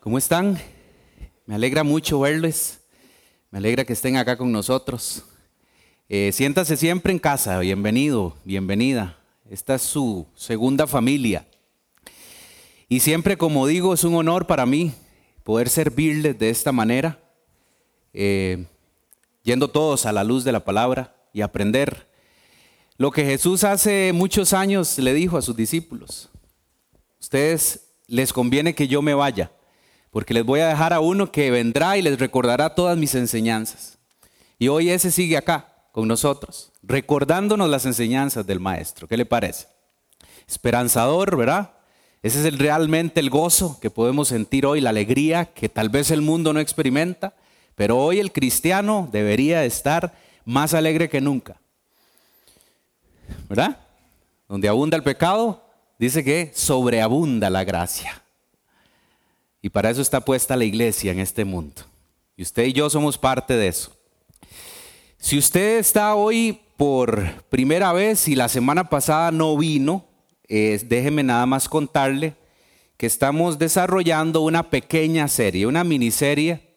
¿Cómo están? Me alegra mucho verles. Me alegra que estén acá con nosotros. Eh, siéntase siempre en casa. Bienvenido, bienvenida. Esta es su segunda familia. Y siempre, como digo, es un honor para mí poder servirles de esta manera, eh, yendo todos a la luz de la palabra y aprender lo que Jesús hace muchos años le dijo a sus discípulos. Ustedes les conviene que yo me vaya porque les voy a dejar a uno que vendrá y les recordará todas mis enseñanzas. Y hoy ese sigue acá con nosotros, recordándonos las enseñanzas del Maestro. ¿Qué le parece? Esperanzador, ¿verdad? Ese es el, realmente el gozo que podemos sentir hoy, la alegría que tal vez el mundo no experimenta, pero hoy el cristiano debería estar más alegre que nunca. ¿Verdad? Donde abunda el pecado, dice que sobreabunda la gracia. Y para eso está puesta la iglesia en este mundo. Y usted y yo somos parte de eso. Si usted está hoy por primera vez y la semana pasada no vino, déjeme nada más contarle que estamos desarrollando una pequeña serie, una miniserie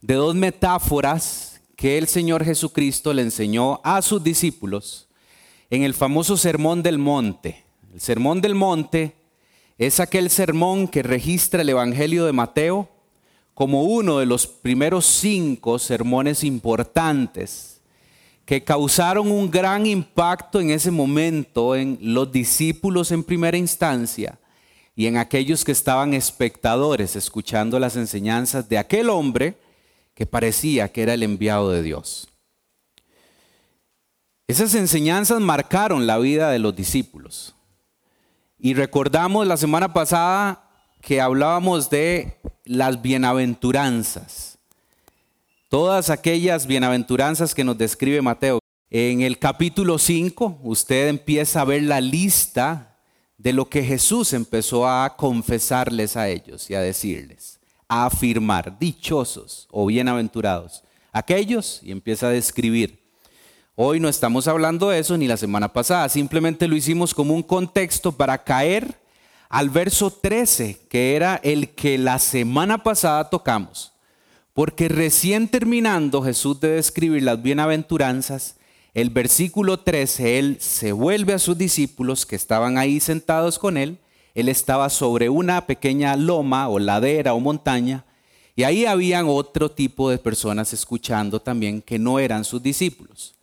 de dos metáforas que el Señor Jesucristo le enseñó a sus discípulos en el famoso Sermón del Monte. El Sermón del Monte es aquel sermón que registra el Evangelio de Mateo como uno de los primeros cinco sermones importantes que causaron un gran impacto en ese momento en los discípulos en primera instancia y en aquellos que estaban espectadores escuchando las enseñanzas de aquel hombre que parecía que era el enviado de Dios. Esas enseñanzas marcaron la vida de los discípulos. Y recordamos la semana pasada que hablábamos de las bienaventuranzas. Todas aquellas bienaventuranzas que nos describe Mateo. En el capítulo 5 usted empieza a ver la lista de lo que Jesús empezó a confesarles a ellos y a decirles, a afirmar, dichosos o bienaventurados. Aquellos, y empieza a describir Hoy no estamos hablando de eso ni la semana pasada, simplemente lo hicimos como un contexto para caer al verso 13, que era el que la semana pasada tocamos. Porque recién terminando Jesús de describir las bienaventuranzas, el versículo 13, Él se vuelve a sus discípulos que estaban ahí sentados con Él. Él estaba sobre una pequeña loma o ladera o montaña, y ahí habían otro tipo de personas escuchando también que no eran sus discípulos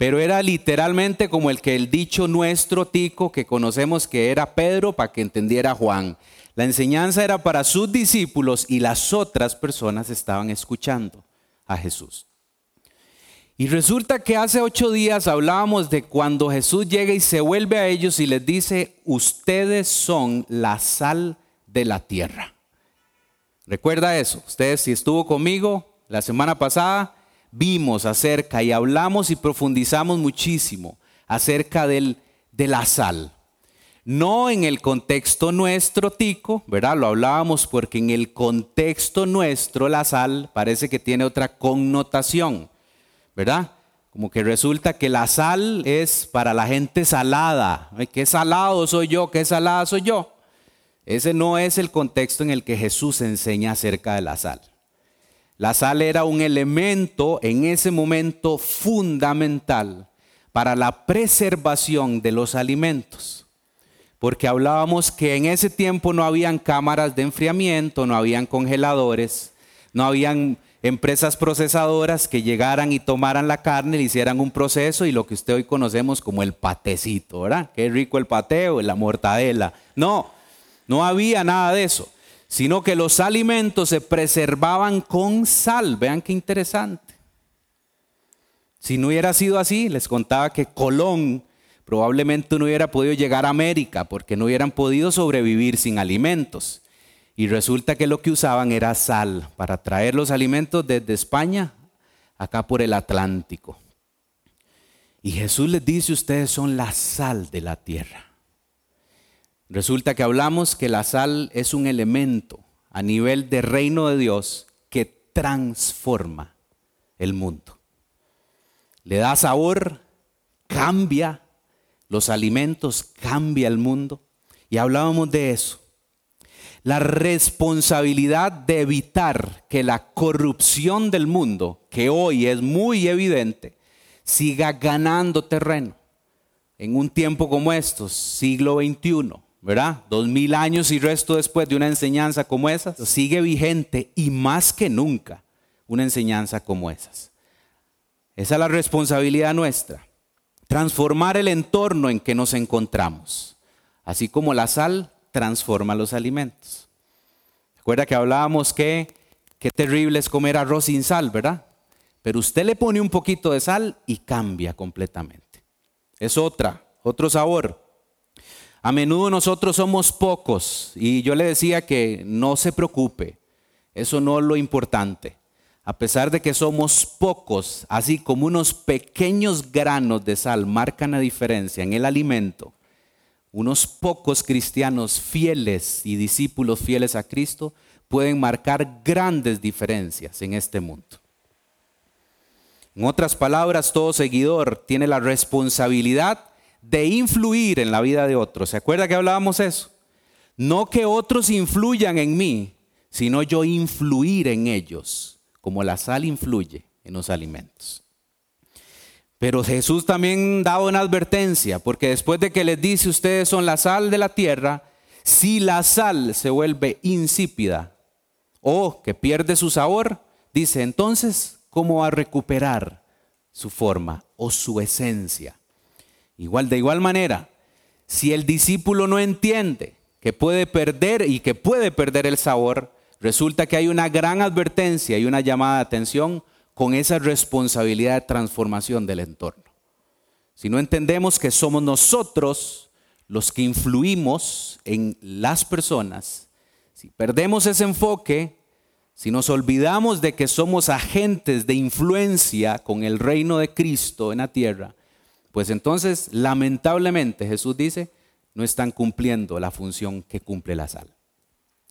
pero era literalmente como el que el dicho nuestro tico que conocemos que era Pedro para que entendiera Juan. La enseñanza era para sus discípulos y las otras personas estaban escuchando a Jesús. Y resulta que hace ocho días hablábamos de cuando Jesús llega y se vuelve a ellos y les dice, ustedes son la sal de la tierra. Recuerda eso, ustedes si estuvo conmigo la semana pasada, vimos acerca y hablamos y profundizamos muchísimo acerca del, de la sal. No en el contexto nuestro, Tico, ¿verdad? Lo hablábamos porque en el contexto nuestro la sal parece que tiene otra connotación, ¿verdad? Como que resulta que la sal es para la gente salada. ¿Qué salado soy yo? ¿Qué salada soy yo? Ese no es el contexto en el que Jesús enseña acerca de la sal. La sal era un elemento en ese momento fundamental para la preservación de los alimentos. Porque hablábamos que en ese tiempo no habían cámaras de enfriamiento, no habían congeladores, no habían empresas procesadoras que llegaran y tomaran la carne, le hicieran un proceso y lo que usted hoy conocemos como el patecito, ¿verdad? Qué rico el pateo, la mortadela. No, no había nada de eso sino que los alimentos se preservaban con sal. Vean qué interesante. Si no hubiera sido así, les contaba que Colón probablemente no hubiera podido llegar a América porque no hubieran podido sobrevivir sin alimentos. Y resulta que lo que usaban era sal para traer los alimentos desde España acá por el Atlántico. Y Jesús les dice, ustedes son la sal de la tierra. Resulta que hablamos que la sal es un elemento a nivel de reino de Dios que transforma el mundo. Le da sabor, cambia los alimentos, cambia el mundo. Y hablábamos de eso. la responsabilidad de evitar que la corrupción del mundo, que hoy es muy evidente, siga ganando terreno en un tiempo como estos, siglo XXI, ¿verdad? Dos mil años y resto después de una enseñanza como esa, sigue vigente y más que nunca una enseñanza como esas. Esa es la responsabilidad nuestra, transformar el entorno en que nos encontramos, así como la sal transforma los alimentos. Recuerda que hablábamos que qué terrible es comer arroz sin sal, ¿verdad? Pero usted le pone un poquito de sal y cambia completamente. Es otra, otro sabor. A menudo nosotros somos pocos y yo le decía que no se preocupe, eso no es lo importante. A pesar de que somos pocos, así como unos pequeños granos de sal marcan la diferencia en el alimento, unos pocos cristianos fieles y discípulos fieles a Cristo pueden marcar grandes diferencias en este mundo. En otras palabras, todo seguidor tiene la responsabilidad de influir en la vida de otros. ¿Se acuerda que hablábamos eso? No que otros influyan en mí, sino yo influir en ellos, como la sal influye en los alimentos. Pero Jesús también daba una advertencia, porque después de que les dice ustedes son la sal de la tierra, si la sal se vuelve insípida o que pierde su sabor, dice entonces, ¿cómo va a recuperar su forma o su esencia? Igual, de igual manera, si el discípulo no entiende que puede perder y que puede perder el sabor, resulta que hay una gran advertencia y una llamada de atención con esa responsabilidad de transformación del entorno. Si no entendemos que somos nosotros los que influimos en las personas, si perdemos ese enfoque, si nos olvidamos de que somos agentes de influencia con el reino de Cristo en la tierra, pues entonces lamentablemente Jesús dice, no están cumpliendo la función que cumple la sal.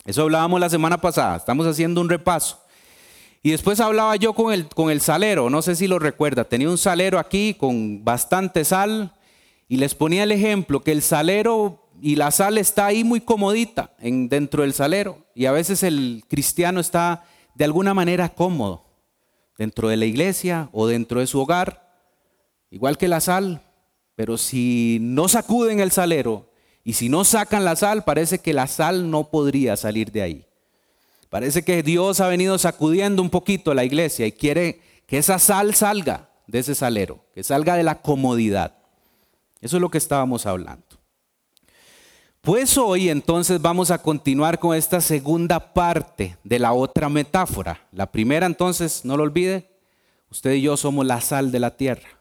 Eso hablábamos la semana pasada, estamos haciendo un repaso. Y después hablaba yo con el, con el salero, no sé si lo recuerda, tenía un salero aquí con bastante sal y les ponía el ejemplo que el salero y la sal está ahí muy comodita en, dentro del salero y a veces el cristiano está de alguna manera cómodo dentro de la iglesia o dentro de su hogar, igual que la sal, pero si no sacuden el salero y si no sacan la sal, parece que la sal no podría salir de ahí. Parece que Dios ha venido sacudiendo un poquito la iglesia y quiere que esa sal salga de ese salero, que salga de la comodidad. Eso es lo que estábamos hablando. Pues hoy entonces vamos a continuar con esta segunda parte de la otra metáfora. La primera entonces, no lo olvide, usted y yo somos la sal de la tierra.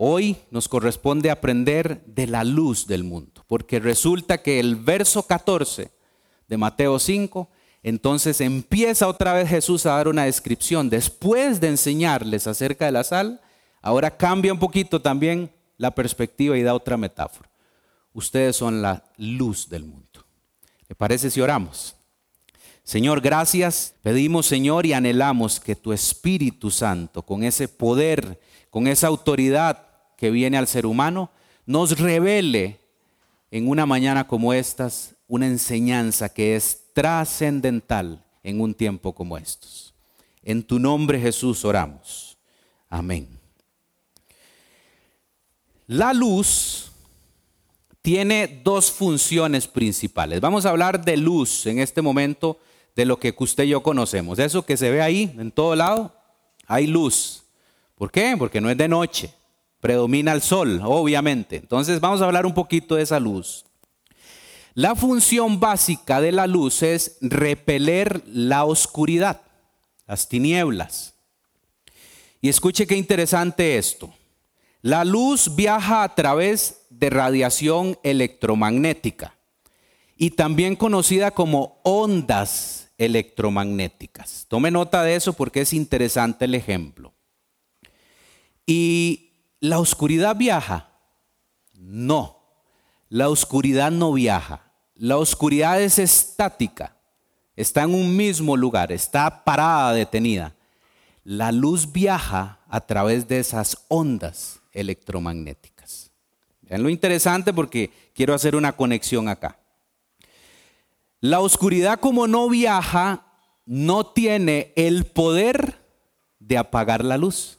Hoy nos corresponde aprender de la luz del mundo, porque resulta que el verso 14 de Mateo 5 entonces empieza otra vez Jesús a dar una descripción. Después de enseñarles acerca de la sal, ahora cambia un poquito también la perspectiva y da otra metáfora. Ustedes son la luz del mundo. ¿Le parece si oramos? Señor, gracias. Pedimos, Señor, y anhelamos que tu Espíritu Santo, con ese poder, con esa autoridad que viene al ser humano, nos revele en una mañana como estas una enseñanza que es trascendental en un tiempo como estos. En tu nombre Jesús oramos. Amén. La luz tiene dos funciones principales. Vamos a hablar de luz en este momento, de lo que usted y yo conocemos. Eso que se ve ahí, en todo lado, hay luz. ¿Por qué? Porque no es de noche. Predomina el sol, obviamente. Entonces vamos a hablar un poquito de esa luz. La función básica de la luz es repeler la oscuridad, las tinieblas. Y escuche qué interesante esto. La luz viaja a través de radiación electromagnética y también conocida como ondas electromagnéticas. Tome nota de eso porque es interesante el ejemplo. ¿Y la oscuridad viaja? No, la oscuridad no viaja. La oscuridad es estática, está en un mismo lugar, está parada, detenida. La luz viaja a través de esas ondas electromagnéticas. Vean lo interesante porque quiero hacer una conexión acá. La oscuridad como no viaja, no tiene el poder de apagar la luz.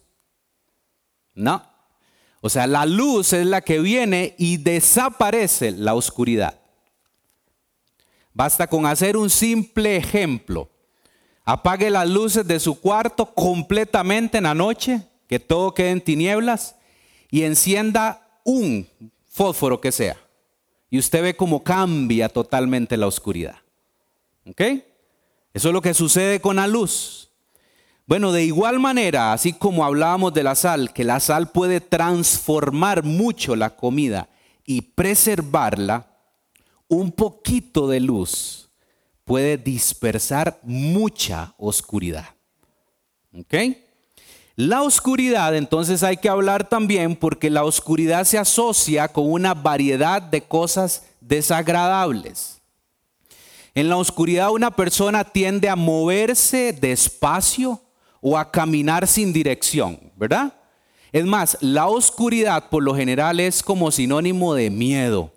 No. O sea, la luz es la que viene y desaparece la oscuridad. Basta con hacer un simple ejemplo. Apague las luces de su cuarto completamente en la noche, que todo quede en tinieblas, y encienda un fósforo que sea. Y usted ve cómo cambia totalmente la oscuridad. ¿Ok? Eso es lo que sucede con la luz. Bueno, de igual manera, así como hablábamos de la sal, que la sal puede transformar mucho la comida y preservarla, un poquito de luz puede dispersar mucha oscuridad. ¿Ok? La oscuridad, entonces hay que hablar también porque la oscuridad se asocia con una variedad de cosas desagradables. En la oscuridad una persona tiende a moverse despacio o a caminar sin dirección, ¿verdad? Es más, la oscuridad por lo general es como sinónimo de miedo.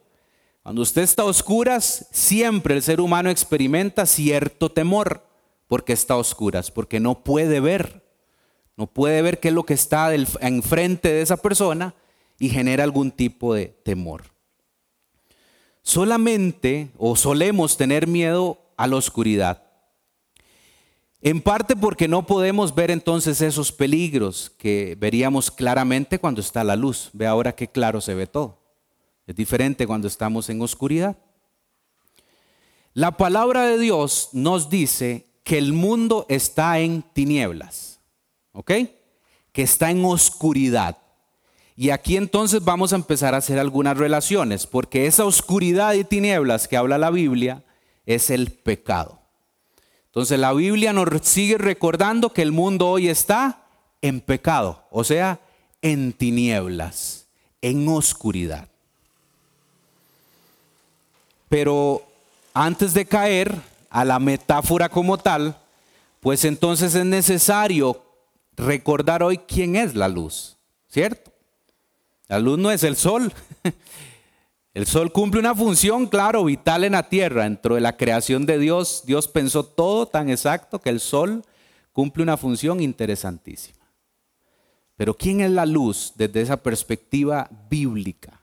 Cuando usted está a oscuras, siempre el ser humano experimenta cierto temor porque está a oscuras, porque no puede ver. No puede ver qué es lo que está enfrente de esa persona y genera algún tipo de temor. Solamente o solemos tener miedo a la oscuridad. En parte porque no podemos ver entonces esos peligros que veríamos claramente cuando está la luz. Ve ahora qué claro se ve todo. Es diferente cuando estamos en oscuridad. La palabra de Dios nos dice que el mundo está en tinieblas. ¿ok? Que está en oscuridad. Y aquí entonces vamos a empezar a hacer algunas relaciones, porque esa oscuridad y tinieblas que habla la Biblia es el pecado. Entonces la Biblia nos sigue recordando que el mundo hoy está en pecado, o sea, en tinieblas, en oscuridad. Pero antes de caer a la metáfora como tal, pues entonces es necesario recordar hoy quién es la luz, ¿cierto? La luz no es el sol. El sol cumple una función, claro, vital en la tierra. Dentro de la creación de Dios, Dios pensó todo tan exacto que el sol cumple una función interesantísima. Pero ¿quién es la luz desde esa perspectiva bíblica?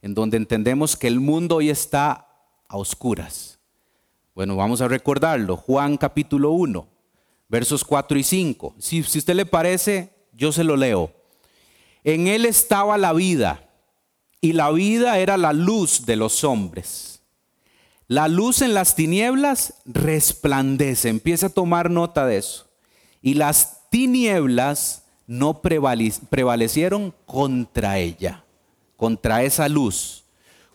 En donde entendemos que el mundo hoy está a oscuras. Bueno, vamos a recordarlo. Juan capítulo 1 versos 4 y 5. Si, si usted le parece, yo se lo leo. En él estaba la vida y la vida era la luz de los hombres. La luz en las tinieblas resplandece, empieza a tomar nota de eso. Y las tinieblas no prevalecieron contra ella, contra esa luz.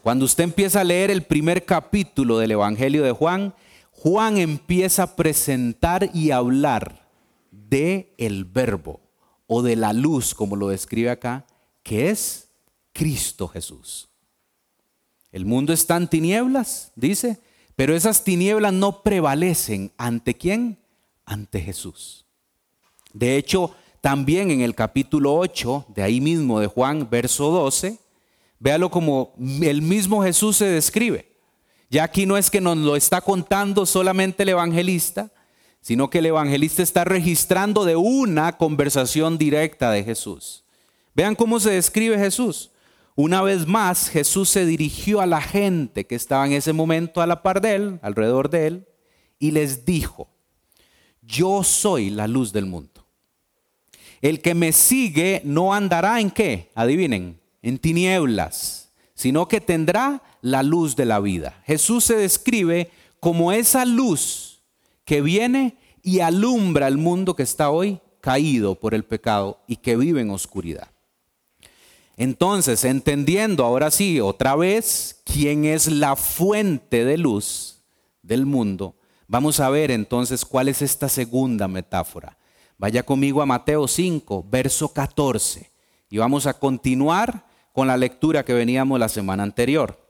Cuando usted empieza a leer el primer capítulo del Evangelio de Juan, Juan empieza a presentar y hablar de el verbo o de la luz, como lo describe acá, que es Cristo Jesús. El mundo está en tinieblas, dice, pero esas tinieblas no prevalecen ante quién? Ante Jesús. De hecho, también en el capítulo 8, de ahí mismo de Juan, verso 12, véalo como el mismo Jesús se describe. Ya aquí no es que nos lo está contando solamente el evangelista, sino que el evangelista está registrando de una conversación directa de Jesús. Vean cómo se describe Jesús. Una vez más, Jesús se dirigió a la gente que estaba en ese momento a la par de él, alrededor de él, y les dijo, yo soy la luz del mundo. El que me sigue no andará en qué, adivinen, en tinieblas, sino que tendrá la luz de la vida. Jesús se describe como esa luz que viene y alumbra el mundo que está hoy caído por el pecado y que vive en oscuridad. Entonces, entendiendo ahora sí otra vez quién es la fuente de luz del mundo, vamos a ver entonces cuál es esta segunda metáfora. Vaya conmigo a Mateo 5, verso 14, y vamos a continuar con la lectura que veníamos la semana anterior.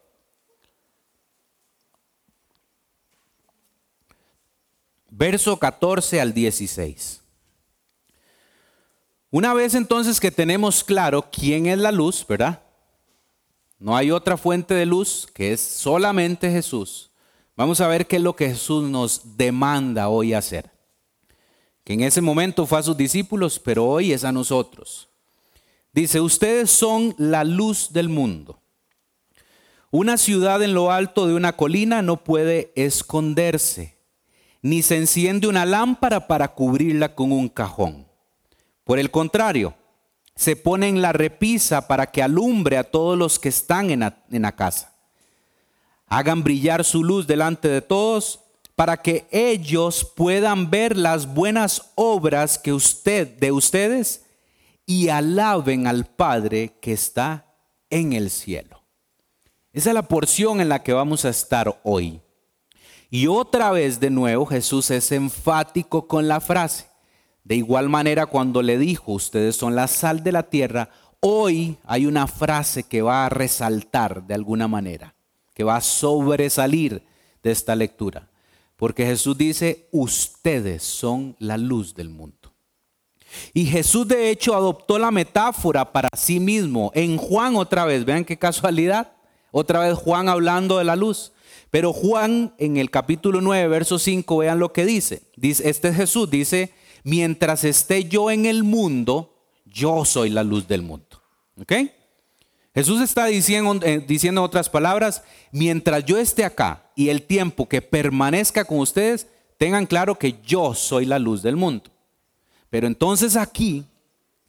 verso 14 al 16. Una vez entonces que tenemos claro quién es la luz, ¿verdad? No hay otra fuente de luz que es solamente Jesús. Vamos a ver qué es lo que Jesús nos demanda hoy hacer. Que en ese momento fue a sus discípulos, pero hoy es a nosotros. Dice, ustedes son la luz del mundo. Una ciudad en lo alto de una colina no puede esconderse, ni se enciende una lámpara para cubrirla con un cajón. Por el contrario, se pone en la repisa para que alumbre a todos los que están en la, casa. Hagan brillar su luz delante de todos para que ellos puedan ver las buenas obras que usted de ustedes y alaben al Padre que está en el cielo. Esa es la porción en la que vamos a estar hoy. Y otra vez de nuevo Jesús es enfático con la frase. De igual manera cuando le dijo, ustedes son la sal de la tierra, hoy hay una frase que va a resaltar de alguna manera, que va a sobresalir de esta lectura. Porque Jesús dice, ustedes son la luz del mundo. Y Jesús de hecho adoptó la metáfora para sí mismo. En Juan otra vez, vean qué casualidad. Otra vez Juan hablando de la luz. Pero Juan en el capítulo 9, verso 5, vean lo que dice. dice este Jesús dice, mientras esté yo en el mundo, yo soy la luz del mundo. ¿Ok? Jesús está diciendo, eh, diciendo en otras palabras, mientras yo esté acá y el tiempo que permanezca con ustedes, tengan claro que yo soy la luz del mundo. Pero entonces aquí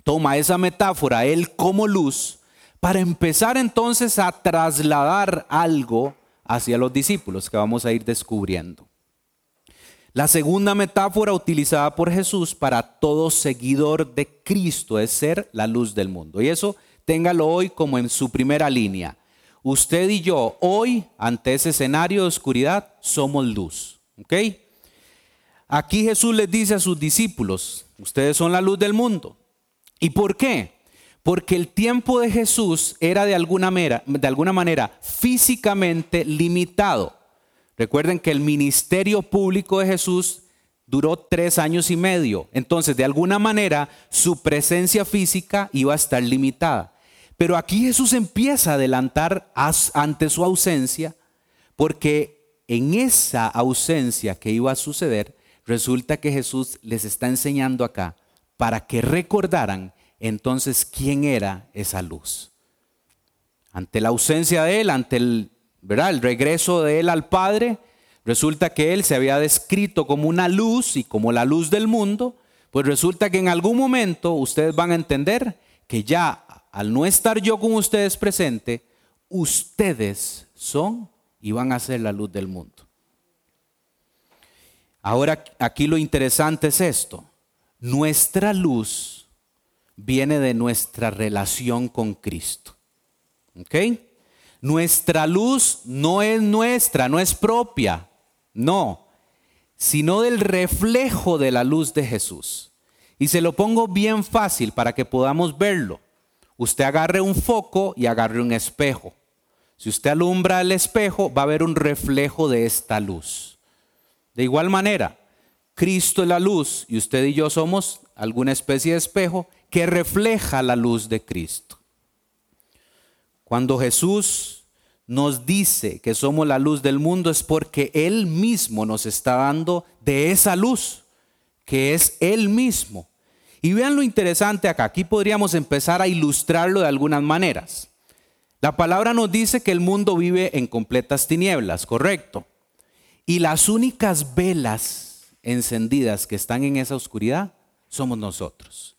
toma esa metáfora, Él como luz, para empezar entonces a trasladar algo hacia los discípulos que vamos a ir descubriendo. La segunda metáfora utilizada por Jesús para todo seguidor de Cristo es ser la luz del mundo. Y eso téngalo hoy como en su primera línea. Usted y yo hoy, ante ese escenario de oscuridad, somos luz. ¿Ok? Aquí Jesús les dice a sus discípulos, ustedes son la luz del mundo. ¿Y por qué? Porque el tiempo de Jesús era de alguna manera, de alguna manera físicamente limitado. Recuerden que el ministerio público de Jesús duró tres años y medio. Entonces, de alguna manera, su presencia física iba a estar limitada. Pero aquí Jesús empieza a adelantar ante su ausencia, porque en esa ausencia que iba a suceder, resulta que Jesús les está enseñando acá para que recordaran entonces quién era esa luz. Ante la ausencia de él, ante el, ¿verdad? el regreso de él al Padre, resulta que él se había descrito como una luz y como la luz del mundo, pues resulta que en algún momento ustedes van a entender que ya al no estar yo con ustedes presente, ustedes son y van a ser la luz del mundo. Ahora aquí lo interesante es esto. Nuestra luz viene de nuestra relación con Cristo. ¿Ok? Nuestra luz no es nuestra, no es propia, no, sino del reflejo de la luz de Jesús. Y se lo pongo bien fácil para que podamos verlo. Usted agarre un foco y agarre un espejo. Si usted alumbra el espejo, va a haber un reflejo de esta luz. De igual manera, Cristo es la luz y usted y yo somos alguna especie de espejo que refleja la luz de Cristo. Cuando Jesús nos dice que somos la luz del mundo es porque Él mismo nos está dando de esa luz, que es Él mismo. Y vean lo interesante acá, aquí podríamos empezar a ilustrarlo de algunas maneras. La palabra nos dice que el mundo vive en completas tinieblas, correcto. Y las únicas velas encendidas que están en esa oscuridad somos nosotros.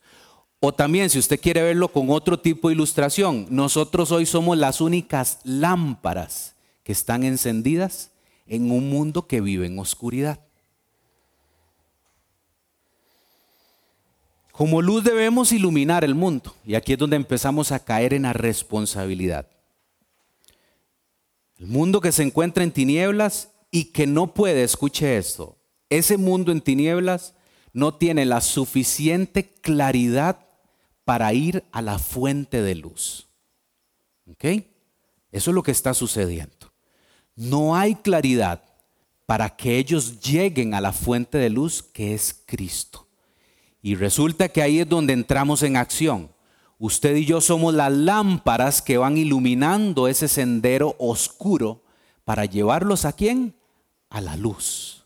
O también, si usted quiere verlo con otro tipo de ilustración, nosotros hoy somos las únicas lámparas que están encendidas en un mundo que vive en oscuridad. Como luz debemos iluminar el mundo. Y aquí es donde empezamos a caer en la responsabilidad. El mundo que se encuentra en tinieblas y que no puede, escuche esto, ese mundo en tinieblas no tiene la suficiente claridad para ir a la fuente de luz. ¿Ok? Eso es lo que está sucediendo. No hay claridad para que ellos lleguen a la fuente de luz que es Cristo. Y resulta que ahí es donde entramos en acción. Usted y yo somos las lámparas que van iluminando ese sendero oscuro para llevarlos a quién? a la luz.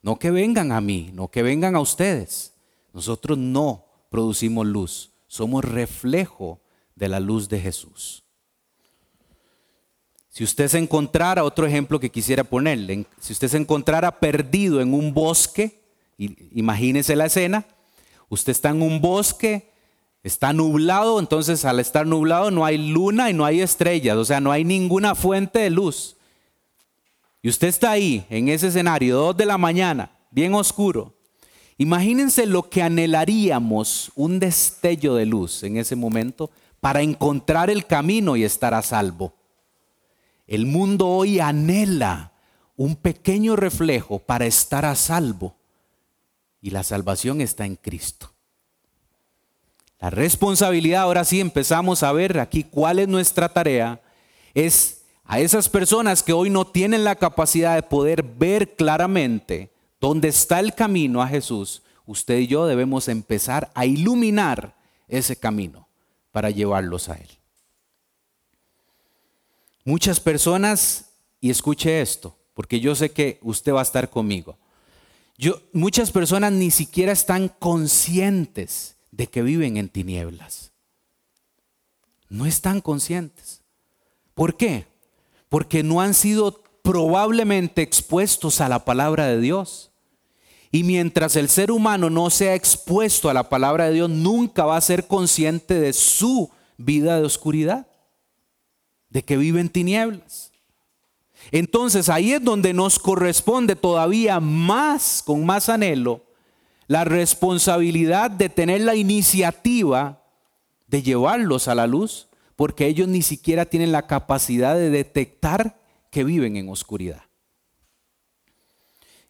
No que vengan a mí, no que vengan a ustedes. Nosotros no producimos luz, somos reflejo de la luz de Jesús. Si usted se encontrara, otro ejemplo que quisiera ponerle, si usted se encontrara perdido en un bosque, imagínese la escena, usted está en un bosque, está nublado, entonces al estar nublado no hay luna y no hay estrellas, o sea, no hay ninguna fuente de luz. Y usted está ahí, en ese escenario, dos de la mañana, bien oscuro. Imagínense lo que anhelaríamos, un destello de luz en ese momento, para encontrar el camino y estar a salvo. El mundo hoy anhela un pequeño reflejo para estar a salvo. Y la salvación está en Cristo. La responsabilidad, ahora sí empezamos a ver aquí cuál es nuestra tarea, es a esas personas que hoy no tienen la capacidad de poder ver claramente dónde está el camino a Jesús, usted y yo debemos empezar a iluminar ese camino para llevarlos a Él. Muchas personas, y escuche esto, porque yo sé que usted va a estar conmigo. Yo, muchas personas ni siquiera están conscientes de que viven en tinieblas. No están conscientes. ¿Por qué? Porque no han sido probablemente expuestos a la palabra de Dios. Y mientras el ser humano no sea expuesto a la palabra de Dios, nunca va a ser consciente de su vida de oscuridad de que vive en tinieblas. Entonces ahí es donde nos corresponde todavía más, con más anhelo, la responsabilidad de tener la iniciativa de llevarlos a la luz, porque ellos ni siquiera tienen la capacidad de detectar que viven en oscuridad.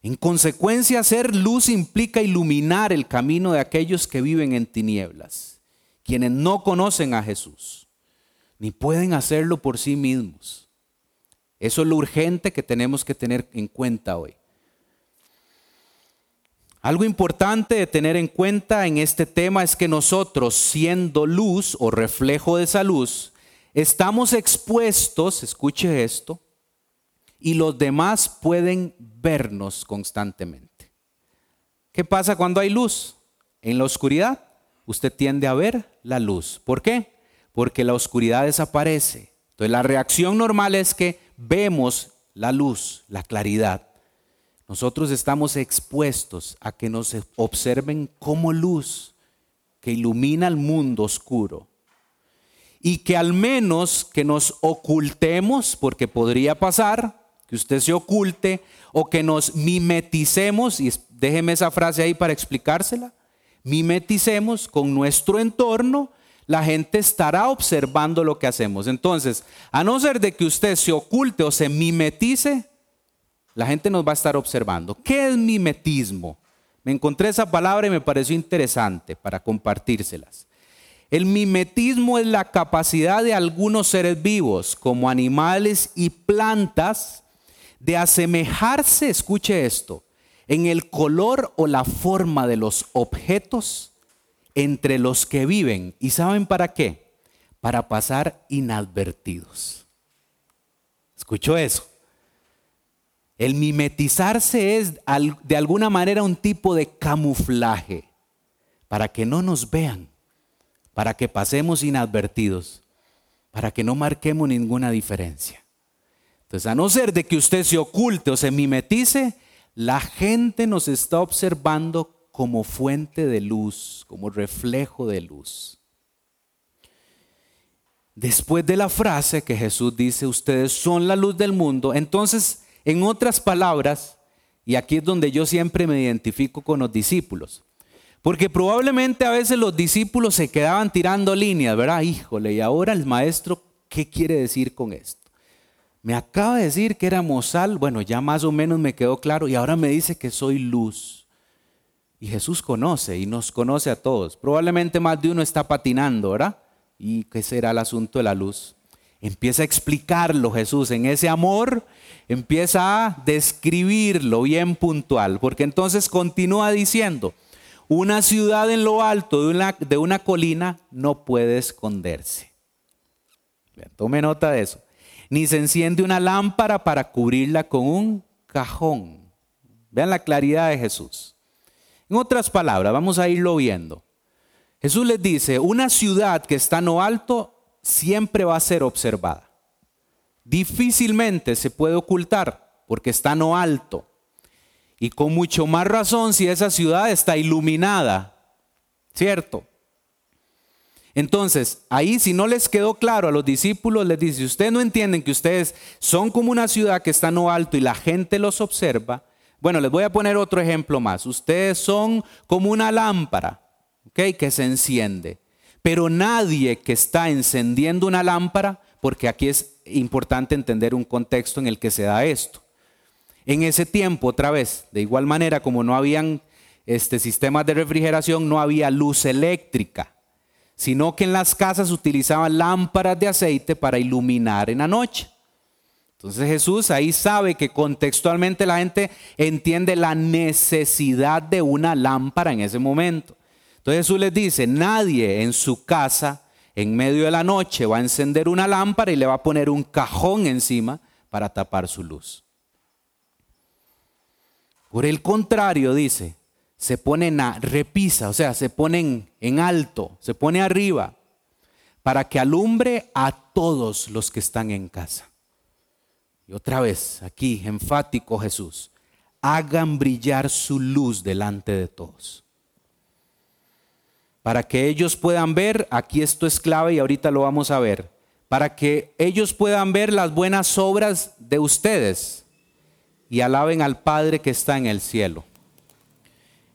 En consecuencia, ser luz implica iluminar el camino de aquellos que viven en tinieblas, quienes no conocen a Jesús ni pueden hacerlo por sí mismos. Eso es lo urgente que tenemos que tener en cuenta hoy. Algo importante de tener en cuenta en este tema es que nosotros, siendo luz o reflejo de esa luz, estamos expuestos, escuche esto, y los demás pueden vernos constantemente. ¿Qué pasa cuando hay luz? En la oscuridad, usted tiende a ver la luz. ¿Por qué? porque la oscuridad desaparece. Entonces la reacción normal es que vemos la luz, la claridad. Nosotros estamos expuestos a que nos observen como luz que ilumina el mundo oscuro. Y que al menos que nos ocultemos, porque podría pasar que usted se oculte, o que nos mimeticemos, y déjeme esa frase ahí para explicársela, mimeticemos con nuestro entorno la gente estará observando lo que hacemos. Entonces, a no ser de que usted se oculte o se mimetice, la gente nos va a estar observando. ¿Qué es mimetismo? Me encontré esa palabra y me pareció interesante para compartírselas. El mimetismo es la capacidad de algunos seres vivos, como animales y plantas, de asemejarse, escuche esto, en el color o la forma de los objetos entre los que viven. ¿Y saben para qué? Para pasar inadvertidos. ¿Escuchó eso? El mimetizarse es de alguna manera un tipo de camuflaje para que no nos vean, para que pasemos inadvertidos, para que no marquemos ninguna diferencia. Entonces, a no ser de que usted se oculte o se mimetice, la gente nos está observando como fuente de luz, como reflejo de luz. Después de la frase que Jesús dice, ustedes son la luz del mundo, entonces, en otras palabras, y aquí es donde yo siempre me identifico con los discípulos, porque probablemente a veces los discípulos se quedaban tirando líneas, ¿verdad? Híjole, y ahora el maestro, ¿qué quiere decir con esto? Me acaba de decir que éramos sal, bueno, ya más o menos me quedó claro, y ahora me dice que soy luz. Y Jesús conoce y nos conoce a todos. Probablemente más de uno está patinando, ¿verdad? ¿Y qué será el asunto de la luz? Empieza a explicarlo Jesús en ese amor, empieza a describirlo bien puntual, porque entonces continúa diciendo, una ciudad en lo alto de una, de una colina no puede esconderse. Tome nota de eso. Ni se enciende una lámpara para cubrirla con un cajón. Vean la claridad de Jesús. En otras palabras, vamos a irlo viendo. Jesús les dice, una ciudad que está en lo alto siempre va a ser observada. Difícilmente se puede ocultar porque está en lo alto. Y con mucho más razón si esa ciudad está iluminada. ¿Cierto? Entonces, ahí si no les quedó claro a los discípulos, les dice, si ustedes no entienden que ustedes son como una ciudad que está en lo alto y la gente los observa, bueno, les voy a poner otro ejemplo más. Ustedes son como una lámpara, ¿ok? Que se enciende. Pero nadie que está encendiendo una lámpara, porque aquí es importante entender un contexto en el que se da esto. En ese tiempo, otra vez, de igual manera como no habían este, sistemas de refrigeración, no había luz eléctrica sino que en las casas utilizaban lámparas de aceite para iluminar en la noche. Entonces Jesús ahí sabe que contextualmente la gente entiende la necesidad de una lámpara en ese momento. Entonces Jesús les dice, nadie en su casa en medio de la noche va a encender una lámpara y le va a poner un cajón encima para tapar su luz. Por el contrario, dice, se ponen a repisa, o sea, se ponen en alto, se pone arriba, para que alumbre a todos los que están en casa. Y otra vez, aquí, enfático Jesús, hagan brillar su luz delante de todos. Para que ellos puedan ver, aquí esto es clave y ahorita lo vamos a ver, para que ellos puedan ver las buenas obras de ustedes y alaben al Padre que está en el cielo.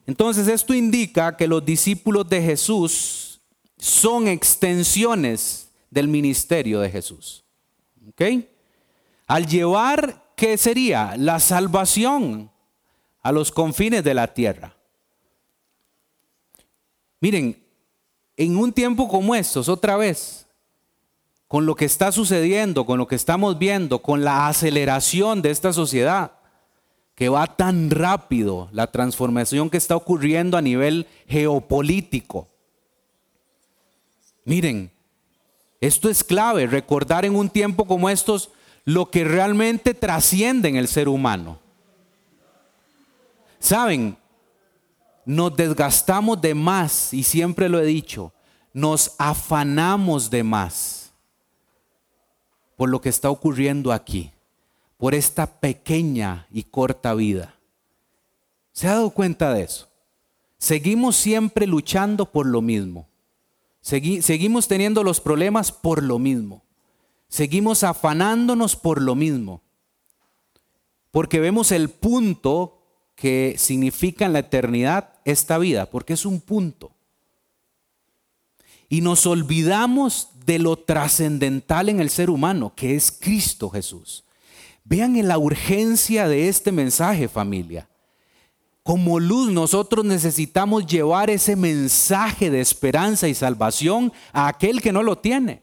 Entonces esto indica que los discípulos de Jesús son extensiones del ministerio de Jesús. ¿Ok? Al llevar, ¿qué sería? La salvación a los confines de la tierra. Miren, en un tiempo como estos, otra vez, con lo que está sucediendo, con lo que estamos viendo, con la aceleración de esta sociedad, que va tan rápido, la transformación que está ocurriendo a nivel geopolítico. Miren, esto es clave, recordar en un tiempo como estos lo que realmente trasciende en el ser humano. Saben, nos desgastamos de más, y siempre lo he dicho, nos afanamos de más por lo que está ocurriendo aquí por esta pequeña y corta vida. ¿Se ha dado cuenta de eso? Seguimos siempre luchando por lo mismo. seguimos teniendo los problemas por lo mismo. Seguimos afanándonos por lo mismo. Porque vemos el punto que significa en la eternidad esta vida, porque es un punto. Y nos olvidamos de lo trascendental en el ser humano, que es Cristo Jesús. Vean en la urgencia de este mensaje, familia. Como luz nosotros necesitamos llevar ese mensaje de esperanza y salvación a aquel que no lo tiene.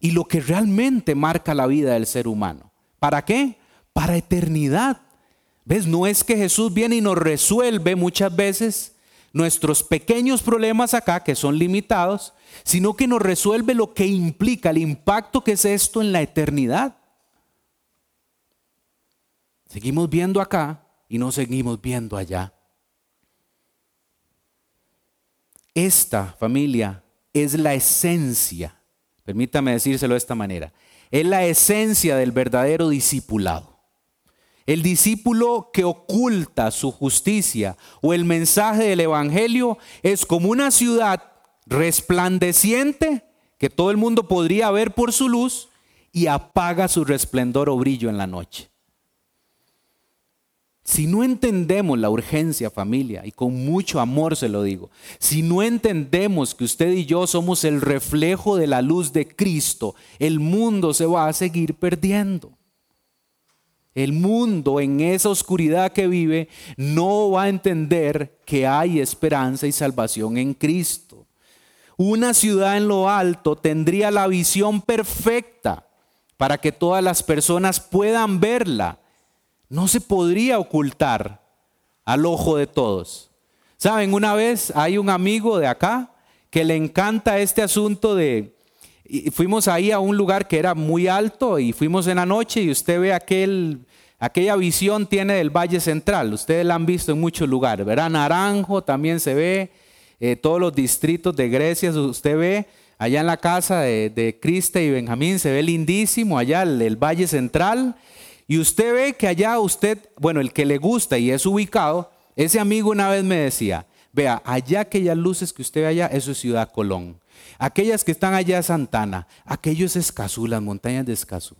Y lo que realmente marca la vida del ser humano. ¿Para qué? Para eternidad. ¿Ves? No es que Jesús viene y nos resuelve muchas veces nuestros pequeños problemas acá, que son limitados, sino que nos resuelve lo que implica, el impacto que es esto en la eternidad. Seguimos viendo acá y no seguimos viendo allá. Esta familia es la esencia, permítame decírselo de esta manera, es la esencia del verdadero discipulado. El discípulo que oculta su justicia o el mensaje del Evangelio es como una ciudad resplandeciente que todo el mundo podría ver por su luz y apaga su resplendor o brillo en la noche. Si no entendemos la urgencia familia, y con mucho amor se lo digo, si no entendemos que usted y yo somos el reflejo de la luz de Cristo, el mundo se va a seguir perdiendo. El mundo en esa oscuridad que vive no va a entender que hay esperanza y salvación en Cristo. Una ciudad en lo alto tendría la visión perfecta para que todas las personas puedan verla no se podría ocultar al ojo de todos. Saben, una vez hay un amigo de acá que le encanta este asunto de, fuimos ahí a un lugar que era muy alto y fuimos en la noche y usted ve aquel aquella visión tiene del Valle Central. Ustedes la han visto en muchos lugares, ¿verdad? Naranjo también se ve, eh, todos los distritos de Grecia, usted ve allá en la casa de, de Crista y Benjamín, se ve lindísimo, allá el, Valle Central. Y usted ve que allá usted, bueno, el que le gusta y es ubicado, ese amigo una vez me decía, vea, allá aquellas luces que usted ve allá, eso es Ciudad Colón. Aquellas que están allá Santana, aquello es Escazú, las montañas de Escazú.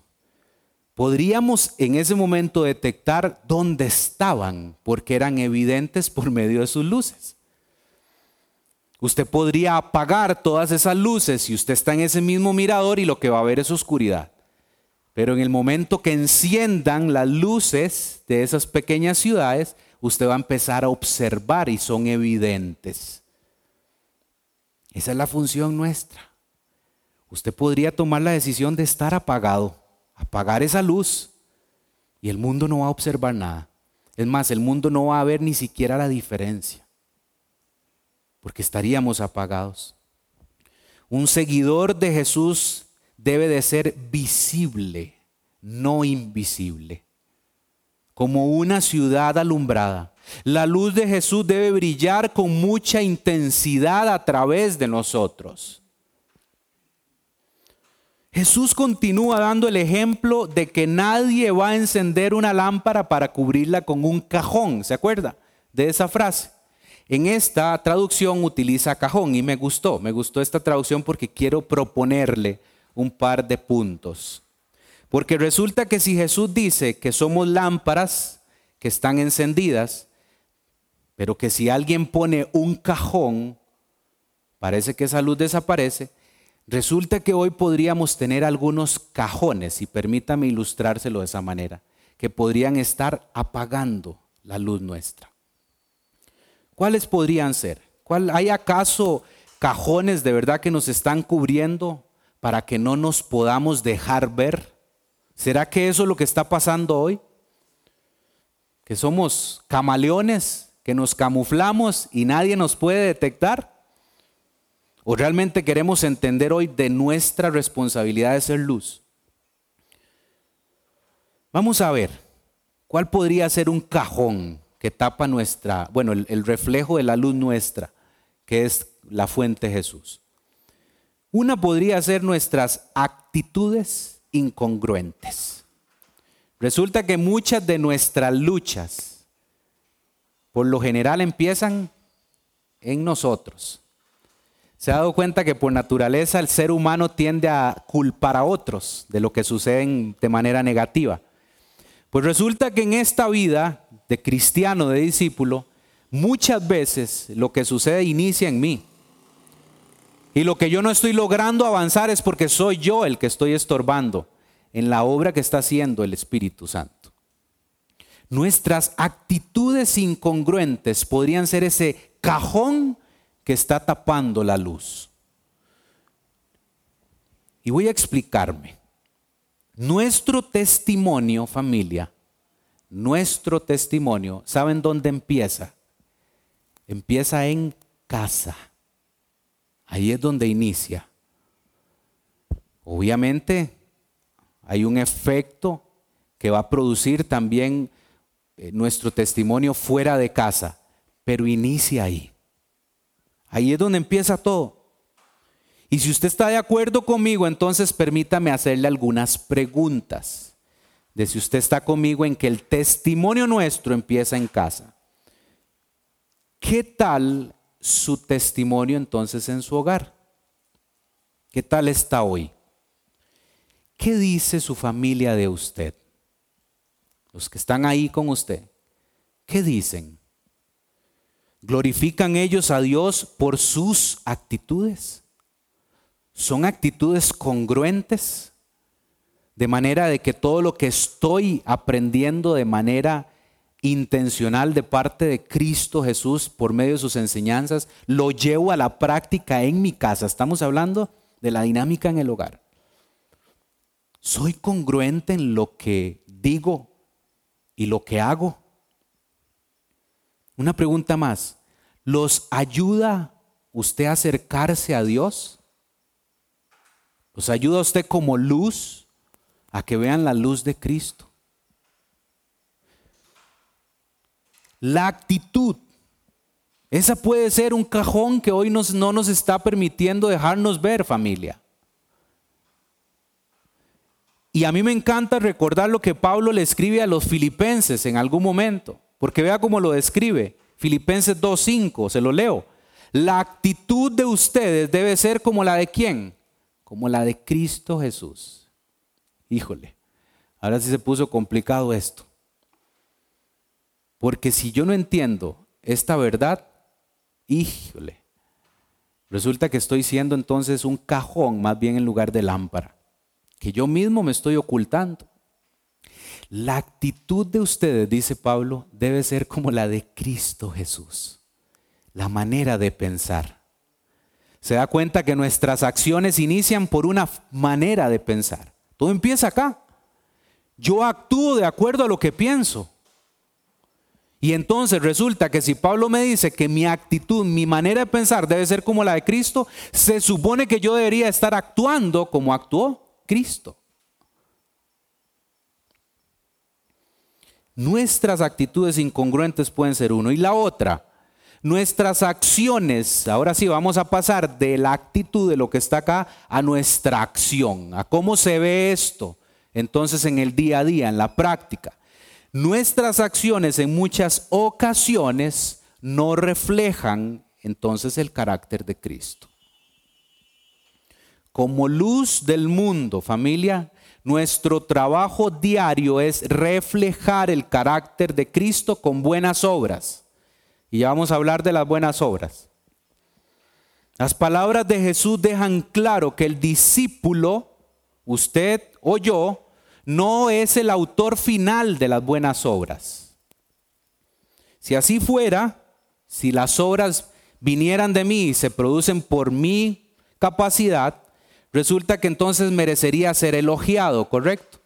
Podríamos en ese momento detectar dónde estaban, porque eran evidentes por medio de sus luces. Usted podría apagar todas esas luces si usted está en ese mismo mirador y lo que va a ver es oscuridad. Pero en el momento que enciendan las luces de esas pequeñas ciudades, usted va a empezar a observar y son evidentes. Esa es la función nuestra. Usted podría tomar la decisión de estar apagado, apagar esa luz y el mundo no va a observar nada. Es más, el mundo no va a ver ni siquiera la diferencia, porque estaríamos apagados. Un seguidor de Jesús debe de ser visible, no invisible, como una ciudad alumbrada. La luz de Jesús debe brillar con mucha intensidad a través de nosotros. Jesús continúa dando el ejemplo de que nadie va a encender una lámpara para cubrirla con un cajón. ¿Se acuerda de esa frase? En esta traducción utiliza cajón y me gustó, me gustó esta traducción porque quiero proponerle un par de puntos. Porque resulta que si Jesús dice que somos lámparas que están encendidas, pero que si alguien pone un cajón, parece que esa luz desaparece. Resulta que hoy podríamos tener algunos cajones, y permítame ilustrárselo de esa manera, que podrían estar apagando la luz nuestra. ¿Cuáles podrían ser? ¿Cuál, ¿Hay acaso cajones de verdad que nos están cubriendo para que no nos podamos dejar ver? ¿Será que eso es lo que está pasando hoy? Que somos camaleones que nos camuflamos y nadie nos puede detectar? ¿O realmente queremos entender hoy de nuestra responsabilidad de ser luz? Vamos a ver, ¿cuál podría ser un cajón que tapa nuestra, bueno, el, el reflejo de la luz nuestra, que es la fuente Jesús? Una podría ser nuestras actitudes incongruentes. Resulta que muchas de nuestras luchas, por lo general empiezan en nosotros. Se ha dado cuenta que por naturaleza el ser humano tiende a culpar a otros de lo que sucede de manera negativa. Pues resulta que en esta vida de cristiano, de discípulo, muchas veces lo que sucede inicia en mí. Y lo que yo no estoy logrando avanzar es porque soy yo el que estoy estorbando en la obra que está haciendo el Espíritu Santo. Nuestras actitudes incongruentes podrían ser ese cajón que está tapando la luz. Y voy a explicarme. Nuestro testimonio, familia, nuestro testimonio, ¿saben dónde empieza? Empieza en casa. Ahí es donde inicia. Obviamente hay un efecto que va a producir también eh, nuestro testimonio fuera de casa, pero inicia ahí. Ahí es donde empieza todo. Y si usted está de acuerdo conmigo, entonces permítame hacerle algunas preguntas de si usted está conmigo en que el testimonio nuestro empieza en casa. ¿Qué tal su testimonio entonces en su hogar? ¿Qué tal está hoy? ¿Qué dice su familia de usted? los que están ahí con usted, ¿qué dicen? ¿Glorifican ellos a Dios por sus actitudes? ¿Son actitudes congruentes? De manera de que todo lo que estoy aprendiendo de manera intencional de parte de Cristo Jesús por medio de sus enseñanzas, lo llevo a la práctica en mi casa. Estamos hablando de la dinámica en el hogar. ¿Soy congruente en lo que digo y lo que hago. Una pregunta más. ¿Los ayuda usted a acercarse a Dios? ¿Los ayuda usted como luz a que vean la luz de Cristo? La actitud. Esa puede ser un cajón que hoy nos, no nos está permitiendo dejarnos ver familia. Y a mí me encanta recordar lo que Pablo le escribe a los filipenses en algún momento, porque vea cómo lo describe. Filipenses 2.5, se lo leo. La actitud de ustedes debe ser como la de quién? Como la de Cristo Jesús. Híjole, ahora sí se puso complicado esto. Porque si yo no entiendo esta verdad, híjole, resulta que estoy siendo entonces un cajón más bien en lugar de lámpara, que yo mismo me estoy ocultando. La actitud de ustedes, dice Pablo, debe ser como la de Cristo Jesús, la manera de pensar. Se da cuenta que nuestras acciones inician por una manera de pensar. Todo empieza acá. Yo actúo de acuerdo a lo que pienso. Y entonces resulta que si Pablo me dice que mi actitud, mi manera de pensar debe ser como la de Cristo, se supone que yo debería estar actuando como actuó Cristo. Nuestras actitudes incongruentes pueden ser uno. Y la otra, nuestras acciones, ahora sí vamos a pasar de la actitud de lo que está acá a nuestra acción, a cómo se ve esto entonces en el día a día, en la práctica. Nuestras acciones en muchas ocasiones no reflejan entonces el carácter de Cristo. Como luz del mundo, familia, nuestro trabajo diario es reflejar el carácter de Cristo con buenas obras. Y ya vamos a hablar de las buenas obras. Las palabras de Jesús dejan claro que el discípulo, usted o yo, no es el autor final de las buenas obras. Si así fuera, si las obras vinieran de mí y se producen por mi capacidad, resulta que entonces merecería ser elogiado, ¿correcto?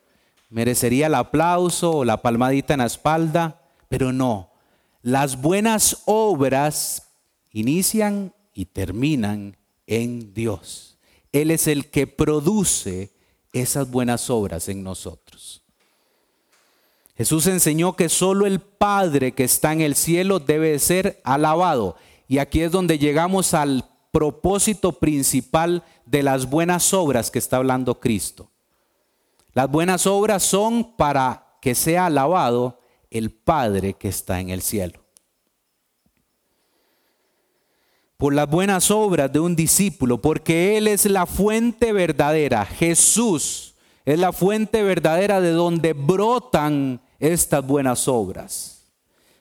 Merecería el aplauso o la palmadita en la espalda, pero no. Las buenas obras inician y terminan en Dios. Él es el que produce esas buenas obras en nosotros. Jesús enseñó que solo el Padre que está en el cielo debe ser alabado. Y aquí es donde llegamos al propósito principal de las buenas obras que está hablando Cristo. Las buenas obras son para que sea alabado el Padre que está en el cielo. Por las buenas obras de un discípulo, porque Él es la fuente verdadera. Jesús es la fuente verdadera de donde brotan estas buenas obras.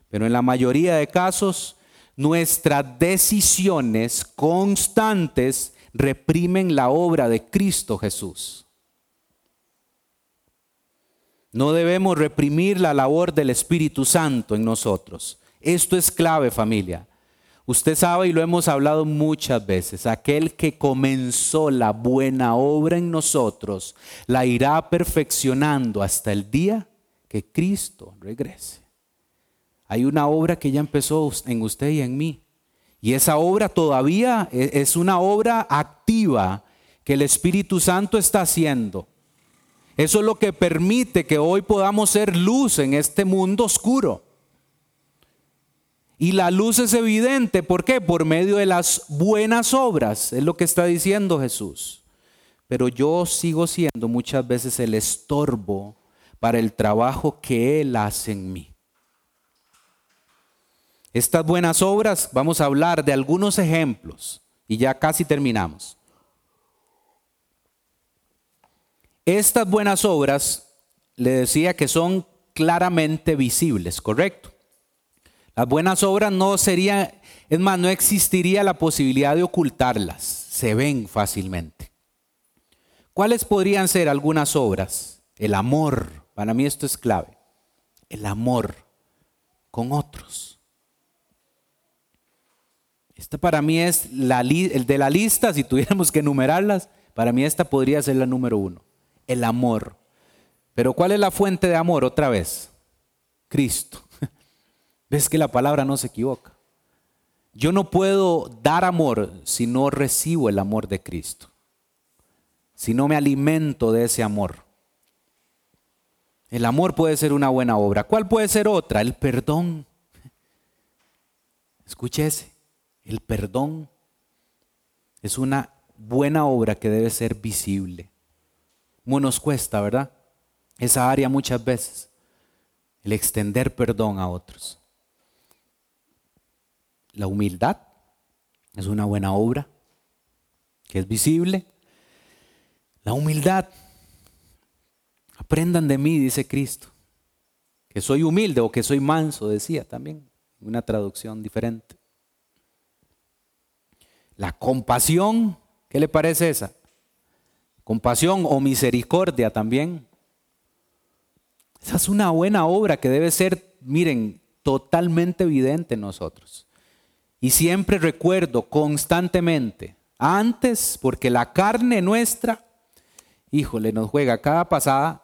Pero en la mayoría de casos, nuestras decisiones constantes reprimen la obra de Cristo Jesús. No debemos reprimir la labor del Espíritu Santo en nosotros. Esto es clave familia. Usted sabe y lo hemos hablado muchas veces, aquel que comenzó la buena obra en nosotros la irá perfeccionando hasta el día que Cristo regrese. Hay una obra que ya empezó en usted y en mí. Y esa obra todavía e, es una obra activa que el Espíritu Santo está haciendo. Eso es lo que permite que hoy podamos ser luz en este mundo oscuro. Y la luz es evidente, ¿por qué? Por medio de las buenas obras, es lo que está diciendo Jesús. Pero yo sigo siendo muchas veces el estorbo para el trabajo que Él hace en mí. Estas buenas obras, vamos a hablar de algunos ejemplos y ya casi terminamos. Estas buenas obras, le decía que son claramente visibles, ¿correcto? Las buenas obras no serían, es más, no existiría la posibilidad de ocultarlas, se ven fácilmente. ¿Cuáles podrían ser algunas obras? El amor, para mí esto es clave, el amor con otros. Esta para mí es el de la lista, si tuviéramos que enumerarlas, para mí esta podría ser la número uno, el amor. Pero ¿cuál es la fuente de amor otra vez? Cristo. ¿Ves que la palabra no se equivoca? Yo no puedo dar amor si no recibo el amor de Cristo, si no me alimento de ese amor. El amor puede ser una buena obra. ¿Cuál puede ser otra? El perdón. Escúchese, el perdón es una buena obra que debe ser visible. ¿Cómo nos cuesta, verdad? Esa área muchas veces, el extender perdón a otros. La humildad es una buena obra que es visible. La humildad. Aprendan de mí, dice Cristo, que soy humilde o que soy manso, decía también, una traducción diferente. La compasión, ¿qué le parece esa? Compasión o misericordia también. Esa es una buena obra que debe ser, miren, totalmente evidente en nosotros. Y siempre recuerdo constantemente, antes, porque la carne nuestra, híjole, nos juega cada pasada,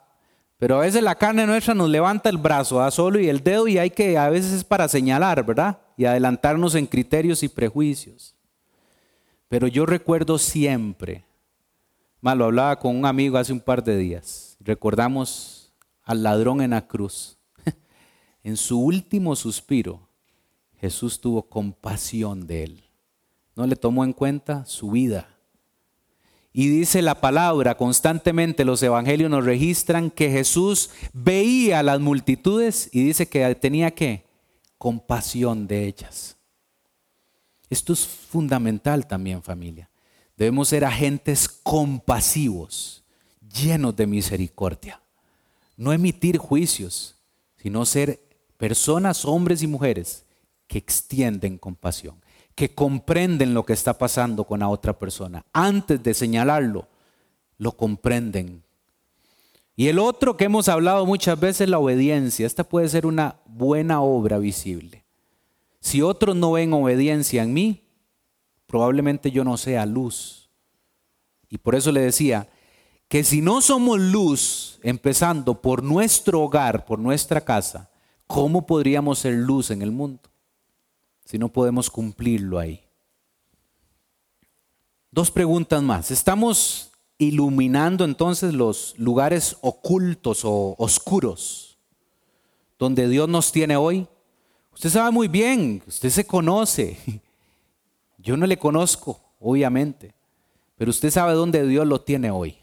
pero a veces la carne nuestra nos levanta el brazo a solo y el dedo y hay que, a veces es para señalar, ¿verdad? Y adelantarnos en criterios y prejuicios. Pero yo recuerdo siempre, más lo hablaba con un amigo hace un par de días, recordamos al ladrón en la cruz. en su último suspiro, Jesús tuvo compasión de él. No le tomó en cuenta su vida. Y dice la palabra, constantemente los evangelios nos registran que Jesús veía a las multitudes y dice que tenía que compasión de ellas. Esto es fundamental también familia. Debemos ser agentes compasivos, llenos de misericordia. No emitir juicios, sino ser personas, hombres y mujeres que extienden compasión, que comprenden lo que está pasando con la otra persona. Antes de señalarlo, lo comprenden. Y el otro que hemos hablado muchas veces, la obediencia. Esta puede ser una buena obra visible. Si otros no ven obediencia en mí, probablemente yo no sea luz. Y por eso le decía que si no somos luz, empezando por nuestro hogar, por nuestra casa, ¿cómo podríamos ser luz en el mundo? Si no podemos cumplirlo ahí? Dos preguntas más. ¿Estamos iluminando entonces los lugares ocultos o oscuros donde Dios nos tiene hoy? Usted sabe muy bien, usted se conoce. Yo no le conozco, obviamente, pero usted sabe dónde Dios lo tiene hoy.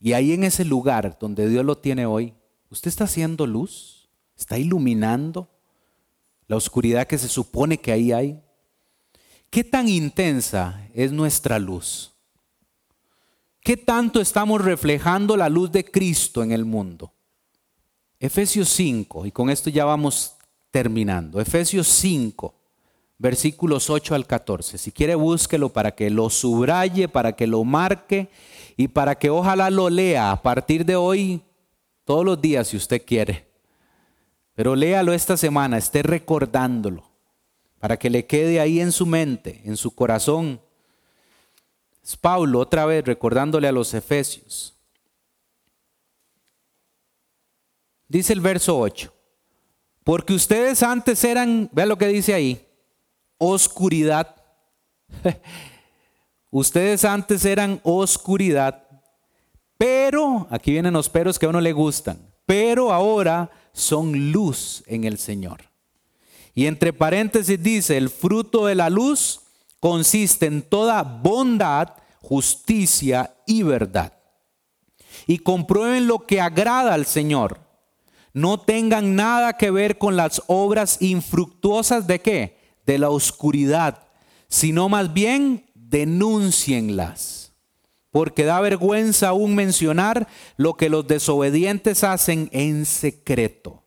Y ahí en ese lugar donde Dios lo tiene hoy, usted está haciendo luz, está iluminando la oscuridad que se supone que ahí hay. ¿Qué tan intensa es nuestra luz? ¿Qué tanto estamos reflejando la luz de Cristo en el mundo? Efesios 5, y con esto ya vamos terminando. Efesios 5, versículos 8 al 14. Si quiere, búsquelo para que lo subraye, para que lo marque y para que ojalá lo lea a partir de hoy, todos los días, si usted quiere. Pero léalo esta semana, esté recordándolo, para que le quede ahí en su mente, en su corazón. Es Pablo otra vez recordándole a los efesios. Dice el verso 8, porque ustedes antes eran, vea lo que dice ahí, oscuridad. ustedes antes eran oscuridad, pero, aquí vienen los peros que a uno le gustan, pero ahora son luz en el Señor. Y entre paréntesis dice, el fruto de la luz consiste en toda bondad, justicia y verdad. Y comprueben lo que agrada al Señor. No tengan nada que ver con las obras infructuosas de qué? De la oscuridad, sino más bien denúncienlas porque da vergüenza aún mencionar lo que los desobedientes hacen en secreto.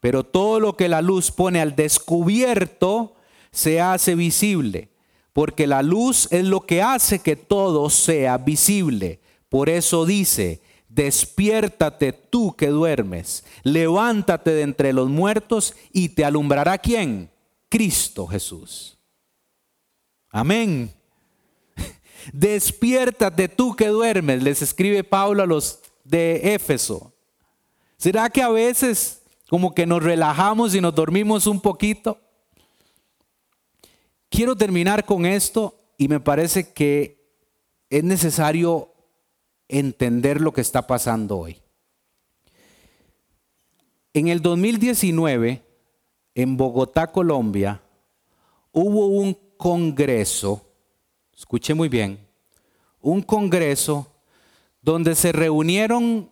Pero todo lo que la luz pone al descubierto se hace visible, porque la luz es lo que hace que todo sea visible. Por eso dice, despiértate tú que duermes, levántate de entre los muertos y te alumbrará quién? Cristo Jesús. Amén. Despiértate tú que duermes, les escribe Pablo a los de Éfeso. ¿Será que a veces como que nos relajamos y nos dormimos un poquito? Quiero terminar con esto y me parece que es necesario entender lo que está pasando hoy. En el 2019, en Bogotá, Colombia, hubo un congreso, escuche muy bien, un congreso donde se reunieron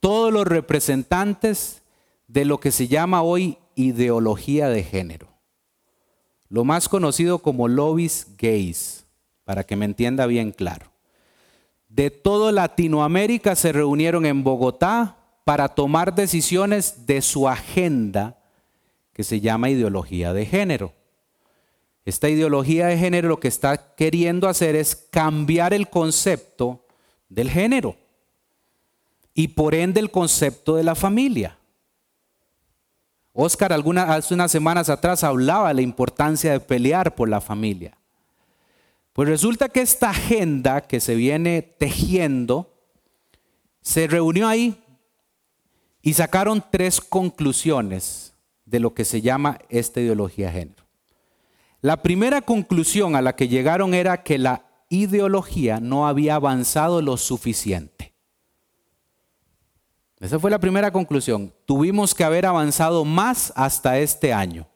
todos los representantes de lo que se llama hoy ideología de género, lo más conocido como lobbies gays, para que me entienda bien claro. De toda Latinoamérica se reunieron en Bogotá para tomar decisiones de su agenda que se llama ideología de género. Esta ideología de género lo que está queriendo hacer es cambiar el concepto del género y por ende el concepto de la familia. Oscar hace unas semanas atrás hablaba de la importancia de pelear por la familia. Pues resulta que esta agenda que se viene tejiendo se reunió ahí y sacaron tres conclusiones de lo que se llama esta ideología de género. La primera conclusión a la que llegaron era que la ideología no había avanzado lo suficiente. Esa fue la primera conclusión. Tuvimos que haber avanzado más hasta este año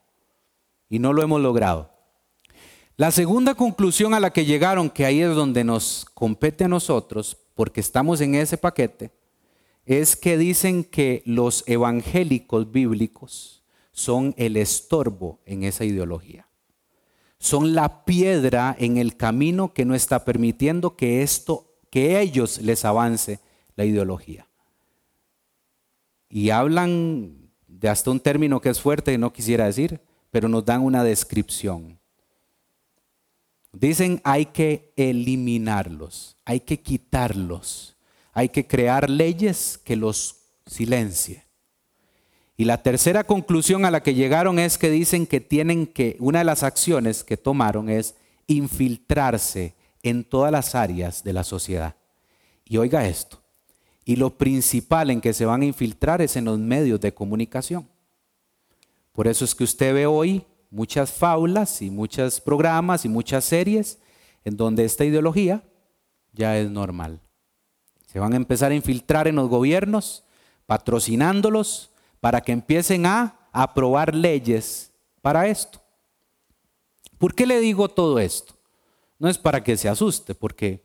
y no lo hemos logrado. La segunda conclusión a la que llegaron, que ahí es donde nos compete a nosotros, porque estamos en ese paquete, es que dicen que los evangélicos bíblicos son el estorbo en esa ideología son la piedra en el camino que no está permitiendo que esto, que ellos les avance la ideología. Y hablan de hasta un término que es fuerte y no quisiera decir, pero nos dan una descripción. Dicen hay que eliminarlos, hay que quitarlos, hay que crear leyes que los silencien. Y la tercera conclusión a la que llegaron es que dicen que tienen que, una de las acciones que tomaron es infiltrarse en todas las áreas de la sociedad. Y oiga esto, y lo principal en que se van a infiltrar es en los medios de comunicación. Por eso es que usted ve hoy muchas faulas y muchos programas y muchas series en donde esta ideología ya es normal. Se van a empezar a infiltrar en los gobiernos, patrocinándolos, para que empiecen a aprobar leyes para esto. ¿Por qué le digo todo esto? No es para que se asuste, porque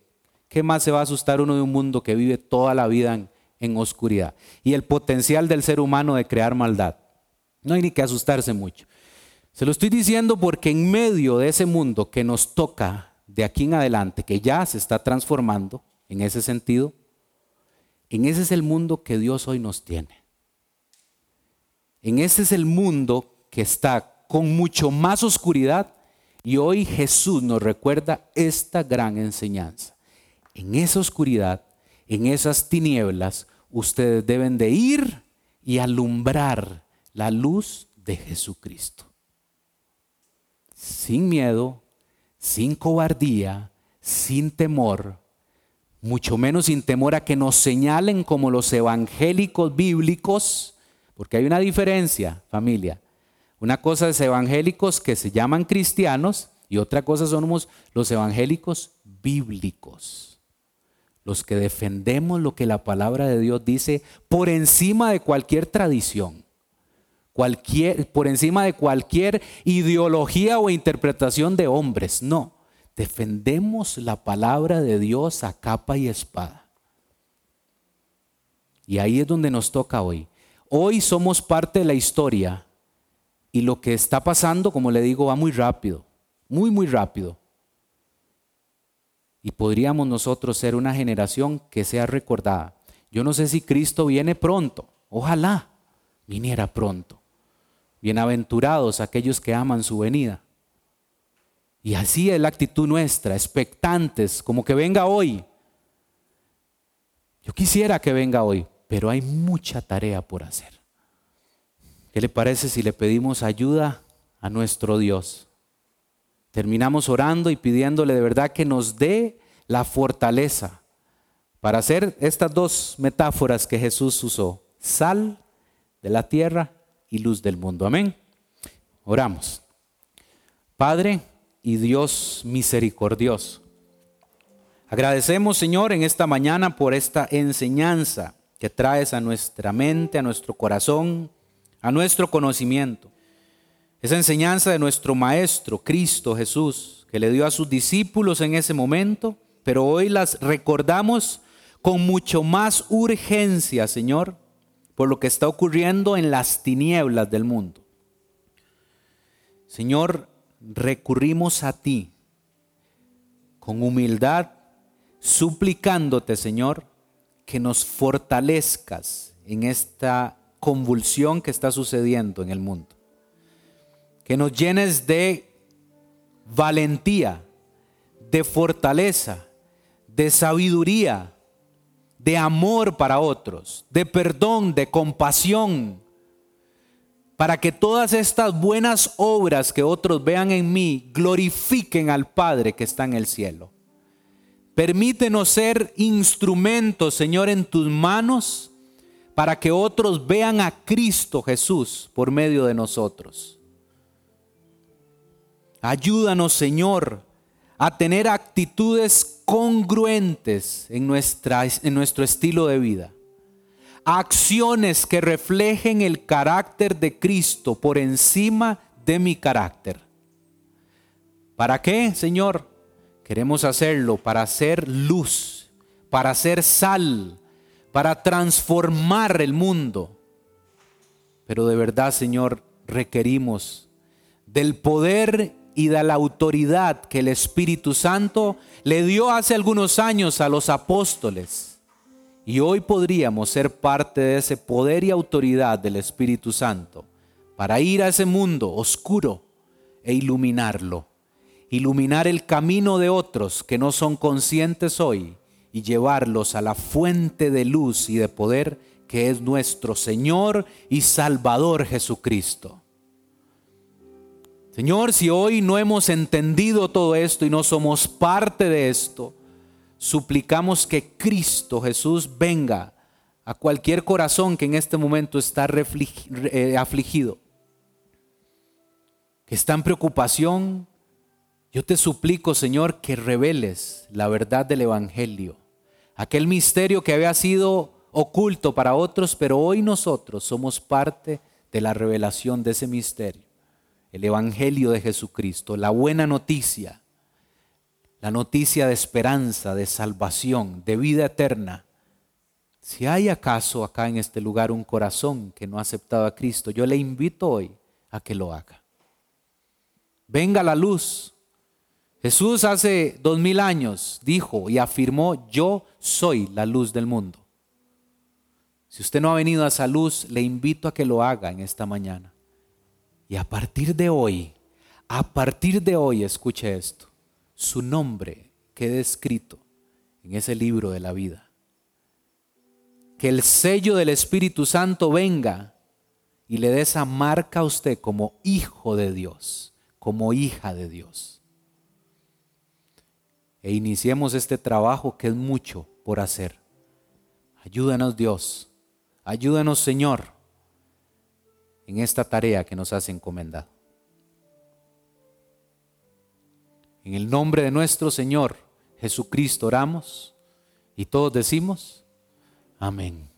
¿qué más se va a asustar uno de un mundo que vive toda la vida en, oscuridad? Y el potencial del ser humano de crear maldad. No hay ni que asustarse mucho. Se lo estoy diciendo porque en medio de ese mundo que nos toca de aquí en adelante, que ya se está transformando en ese sentido, en ese es el mundo que Dios hoy nos tiene. En ese es el mundo que está con mucho más oscuridad y hoy Jesús nos recuerda esta gran enseñanza. En esa oscuridad, en esas tinieblas, ustedes deben de ir y alumbrar la luz de Jesucristo. Sin miedo, sin cobardía, sin temor, mucho menos sin temor a que nos señalen como los evangélicos bíblicos, porque hay una diferencia, familia. Una cosa es evangélicos que se llaman cristianos y otra cosa somos los evangélicos bíblicos. Los que defendemos lo que la palabra de Dios dice por encima de cualquier tradición. Cualquier, por encima de cualquier ideología o interpretación de hombres. No, defendemos la palabra de Dios a capa y espada. Y ahí es donde nos toca hoy. Hoy somos parte de la historia y lo que está pasando, como le digo, va muy rápido, muy, muy rápido. Y podríamos nosotros ser una generación que sea recordada. Yo no sé si Cristo viene pronto, ojalá viniera pronto. Bienaventurados aquellos que aman su venida. Y así es la actitud nuestra, expectantes, como que venga hoy. Yo quisiera que venga hoy, pero hay mucha tarea por hacer. ¿Qué le parece si le pedimos ayuda a nuestro Dios? Terminamos orando y pidiéndole de verdad que nos dé la fortaleza para hacer estas dos metáforas que Jesús usó, sal de la tierra y luz del mundo. Amén. Oramos. Padre y Dios misericordioso. Agradecemos, Señor, en esta mañana por esta enseñanza que traes a nuestra mente, a nuestro corazón, a nuestro conocimiento. Esa enseñanza de nuestro Maestro, Cristo Jesús, que le dio a sus discípulos en ese momento, pero hoy las recordamos con mucho más urgencia, Señor, por lo que está ocurriendo en las tinieblas del mundo. Señor, recurrimos a ti con humildad, suplicándote, Señor, que nos fortalezcas en esta convulsión que está sucediendo en el mundo. Que nos llenes de valentía, de fortaleza, de sabiduría, de amor para otros, de perdón, de compasión, para que todas estas buenas obras que otros vean en mí glorifiquen al Padre que está en el cielo. Permítenos ser instrumentos, Señor, en tus manos para que otros vean a Cristo Jesús por medio de nosotros. Ayúdanos, Señor, a tener actitudes congruentes en, nuestra, en nuestro estilo de vida acciones que reflejen el carácter de Cristo por encima de mi carácter. ¿Para qué, Señor? Queremos hacerlo para hacer luz, para hacer sal, para transformar el mundo. Pero de verdad, Señor, requerimos del poder y de la autoridad que el Espíritu Santo le dio hace algunos años a los apóstoles y hoy podríamos ser parte de ese poder y autoridad del Espíritu Santo para ir a ese mundo oscuro e iluminarlo. Iluminar el camino de otros que no son conscientes hoy y llevarlos a la fuente de luz y de poder que es nuestro Señor y Salvador Jesucristo. Señor, si hoy no hemos entendido todo esto y no somos parte de esto, suplicamos que Cristo Jesús venga a cualquier corazón que en este momento está eh, afligido, que está en preocupación. Yo te suplico, Señor, que reveles la verdad del Evangelio, aquel misterio que había sido oculto para otros, pero hoy nosotros somos parte de la revelación de ese misterio, el Evangelio de Jesucristo, la buena noticia la noticia de esperanza, de salvación, de vida eterna. Si hay acaso acá en este lugar un corazón que no ha aceptado a Cristo, yo le invito hoy a que lo haga. Venga la luz. Jesús hace dos mil años dijo y afirmó, yo soy la luz del mundo. Si usted no ha venido a esa luz, le invito a que lo haga en esta mañana. Y a partir de hoy, a partir de hoy, escuche esto su nombre quede escrito en ese libro de la vida. Que el sello del Espíritu Santo venga y le dé esa marca a usted como hijo de Dios, como hija de Dios. E iniciemos este trabajo que es mucho por hacer. Ayúdanos Dios, ayúdanos Señor en esta tarea que nos has encomendado. En el nombre de nuestro Señor Jesucristo oramos y todos decimos, amén.